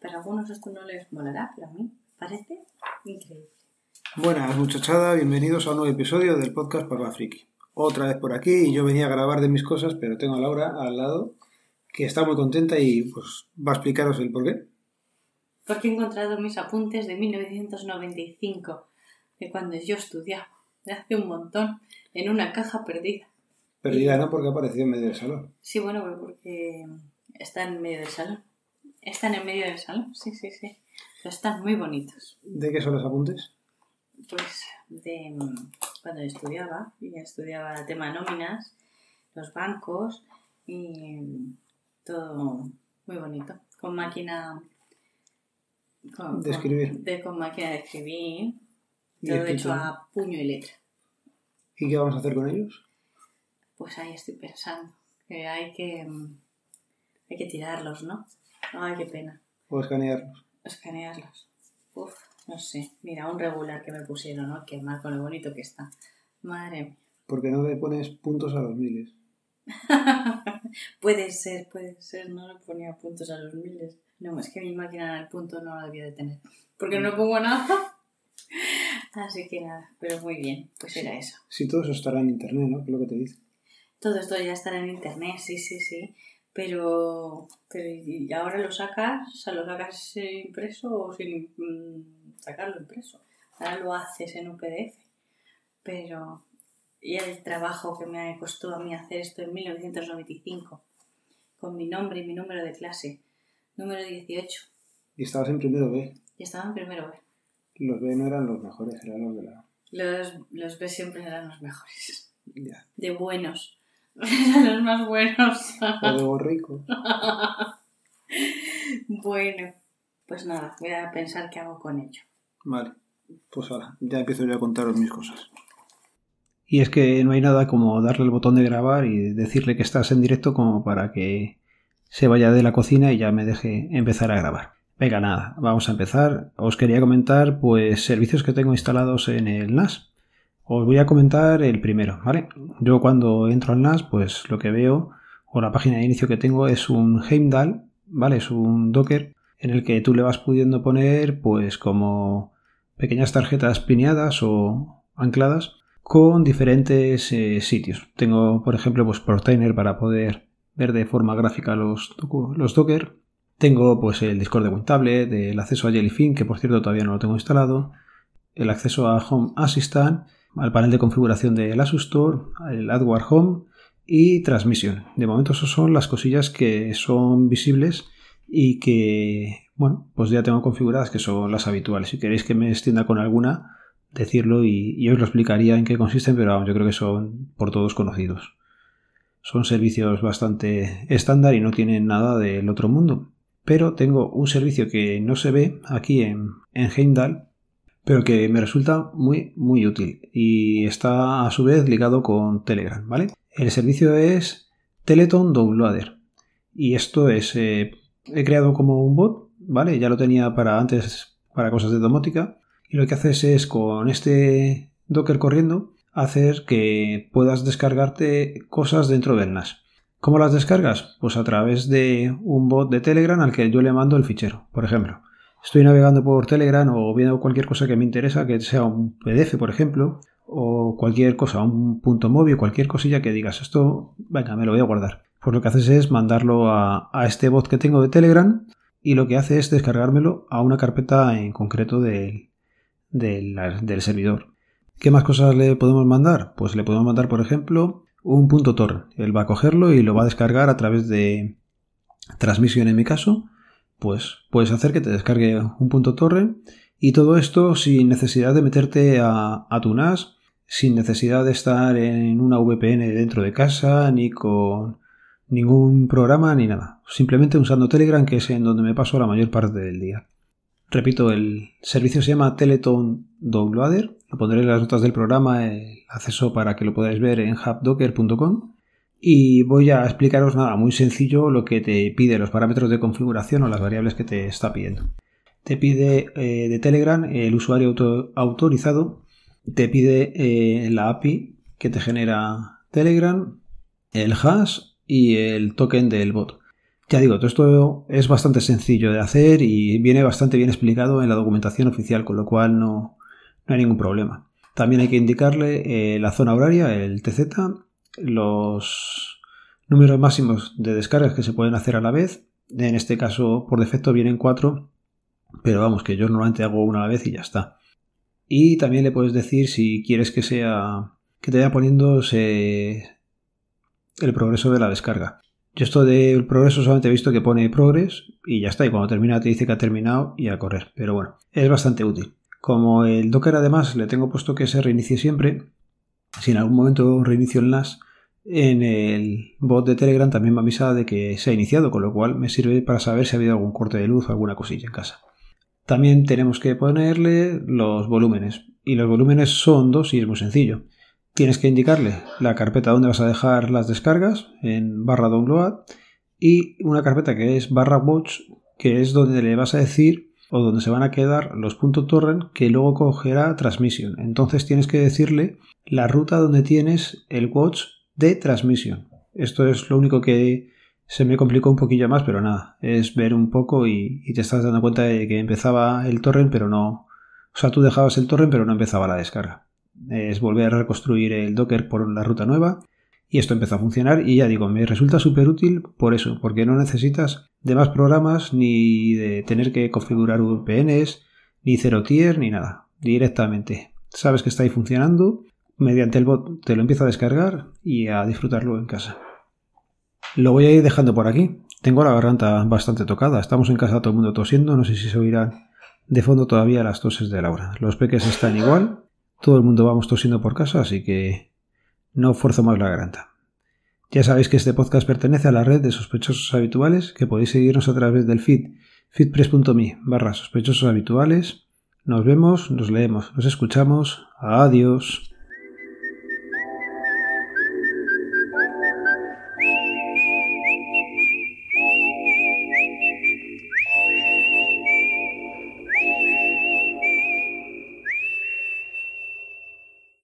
Pero a algunos esto no les molará, pero a mí parece increíble. Buenas muchachada, bienvenidos a un nuevo episodio del podcast Parva Friki. Otra vez por aquí y yo venía a grabar de mis cosas, pero tengo a Laura al lado que está muy contenta y pues va a explicaros el por qué. Porque he encontrado mis apuntes de 1995, de cuando yo estudiaba, de hace un montón, en una caja perdida. Perdida, ¿no? Porque apareció en medio del salón. Sí, bueno, porque están en medio del salón. Están en medio del salón, sí, sí, sí. Pero están muy bonitos. ¿De qué son los apuntes? Pues de mm, cuando estudiaba, y estudiaba el tema nóminas, los bancos y todo muy bonito. Con máquina. Con, De escribir. Con, de, con máquina de escribir. Todo hecho a puño y letra. ¿Y qué vamos a hacer con ellos? Pues ahí estoy pensando. Que hay que. mm, Hay que tirarlos, ¿no? Ay, qué pena. ¿O escanearlos? Escanearlos. Uf, no sé. Mira, un regular que me pusieron, ¿no? Qué mal con lo bonito que está. Madre mía. Porque no le pones puntos a los miles. puede ser, puede ser. No le ponía puntos a los miles. No, es que mi máquina en el punto no la debía de tener. Porque no pongo nada. Así que nada, pero muy bien. Pues era eso. Si todo eso estará en internet, ¿no? Es lo que te dice. Todo esto ya estará en internet, sí, sí, sí. Pero, pero ¿y ahora lo sacas? O sea, ¿lo sacas impreso o sin mm, sacarlo impreso? Ahora lo haces en un PDF. Pero, y el trabajo que me costó a mí hacer esto en 1995, con mi nombre y mi número de clase, número 18. Y estabas en primero B. Y estaba en primero B. Los B no eran los mejores, eran los de la... Los, los B siempre eran los mejores. Ya. De buenos. Los más buenos. O de borrico. Bueno, pues nada, voy a pensar qué hago con ello. Vale. Pues ahora, ya empiezo yo a contaros mis cosas. Y es que no hay nada como darle el botón de grabar y decirle que estás en directo como para que se vaya de la cocina y ya me deje empezar a grabar. Venga, nada, vamos a empezar. Os quería comentar pues servicios que tengo instalados en el NAS. Os voy a comentar el primero, ¿vale? Yo cuando entro al NAS, pues lo que veo o la página de inicio que tengo es un Heimdall, ¿vale? Es un Docker en el que tú le vas pudiendo poner pues como pequeñas tarjetas pineadas o ancladas con diferentes eh, sitios. Tengo, por ejemplo, pues Portainer para poder ver de forma gráfica los, los Docker. Tengo pues el Discord de WinTablet, el acceso a Jellyfin, que por cierto todavía no lo tengo instalado, el acceso a Home Assistant, al panel de configuración del Asus Store, el AdWare Home y Transmission. De momento esas son las cosillas que son visibles y que, bueno, pues ya tengo configuradas que son las habituales. Si queréis que me extienda con alguna, decirlo y, y os lo explicaría en qué consisten, pero vamos, yo creo que son por todos conocidos. Son servicios bastante estándar y no tienen nada del otro mundo. Pero tengo un servicio que no se ve aquí en, en Heimdall, pero que me resulta muy, muy útil y está a su vez ligado con Telegram, ¿vale? El servicio es Teleton Downloader y esto es, eh, he creado como un bot, ¿vale? Ya lo tenía para antes para cosas de domótica y lo que haces es con este Docker corriendo hacer que puedas descargarte cosas dentro del NAS. ¿Cómo las descargas? Pues a través de un bot de Telegram al que yo le mando el fichero. Por ejemplo, estoy navegando por Telegram o viendo cualquier cosa que me interesa, que sea un PDF, por ejemplo, o cualquier cosa, un punto móvil, cualquier cosilla que digas, esto, venga, me lo voy a guardar. Pues lo que haces es mandarlo a, a este bot que tengo de Telegram y lo que hace es descargármelo a una carpeta en concreto del, del, del servidor. ¿Qué más cosas le podemos mandar? Pues le podemos mandar, por ejemplo, un punto torrent. Él va a cogerlo y lo va a descargar a través de transmisión en mi caso. Pues puedes hacer que te descargue un punto torrent y todo esto sin necesidad de meterte a, a tu NAS, sin necesidad de estar en una VPN dentro de casa, ni con ningún programa, ni nada. Simplemente usando Telegram, que es en donde me paso la mayor parte del día. Repito, el servicio se llama Teleton Downloader. Lo pondré en las notas del programa, el acceso para que lo podáis ver en hubdocker.com. Y voy a explicaros nada, muy sencillo lo que te pide, los parámetros de configuración o las variables que te está pidiendo. Te pide eh, de Telegram el usuario auto autorizado, te pide eh, la API que te genera Telegram, el hash y el token del bot. Ya digo, todo esto es bastante sencillo de hacer y viene bastante bien explicado en la documentación oficial, con lo cual no, no hay ningún problema. También hay que indicarle eh, la zona horaria, el TZ, los números máximos de descargas que se pueden hacer a la vez. En este caso, por defecto, vienen cuatro, pero vamos, que yo normalmente hago una a la vez y ya está. Y también le puedes decir si quieres que sea que te vaya poniéndose el progreso de la descarga. Yo esto del progreso solamente he visto que pone progress y ya está. Y cuando termina te dice que ha terminado y a correr. Pero bueno, es bastante útil. Como el Docker además le tengo puesto que se reinicie siempre, si en algún momento reinicio el NAS, en el bot de Telegram también me avisa de que se ha iniciado, con lo cual me sirve para saber si ha habido algún corte de luz o alguna cosilla en casa. También tenemos que ponerle los volúmenes. Y los volúmenes son dos y es muy sencillo. Tienes que indicarle la carpeta donde vas a dejar las descargas en barra download y una carpeta que es barra watch que es donde le vas a decir o donde se van a quedar los puntos torrent que luego cogerá transmisión. Entonces tienes que decirle la ruta donde tienes el watch de transmisión. Esto es lo único que se me complicó un poquillo más, pero nada, es ver un poco y, y, te estás dando cuenta de que empezaba el torrent, pero no... O sea, tú dejabas el torrent, pero no empezaba la descarga es volver a reconstruir el Docker por la ruta nueva y esto empezó a funcionar y ya digo, me resulta súper útil por eso, porque no necesitas de más programas ni de tener que configurar VPNs, ni cero tier, ni nada. Directamente. Sabes que está ahí funcionando, mediante el bot te lo empieza a descargar y a disfrutarlo en casa. Lo voy a ir dejando por aquí. Tengo la garganta bastante tocada. Estamos en casa todo el mundo tosiendo. No sé si se oirán de fondo todavía las toses de Laura. Los peques están igual todo el mundo vamos tosiendo por casa, así que no fuerzo más la garganta. Ya sabéis que este podcast pertenece a la red de sospechosos habituales, que podéis seguirnos a través del feed feedpress.me barra sospechosos habituales. Nos vemos, nos leemos, nos escuchamos. Adiós.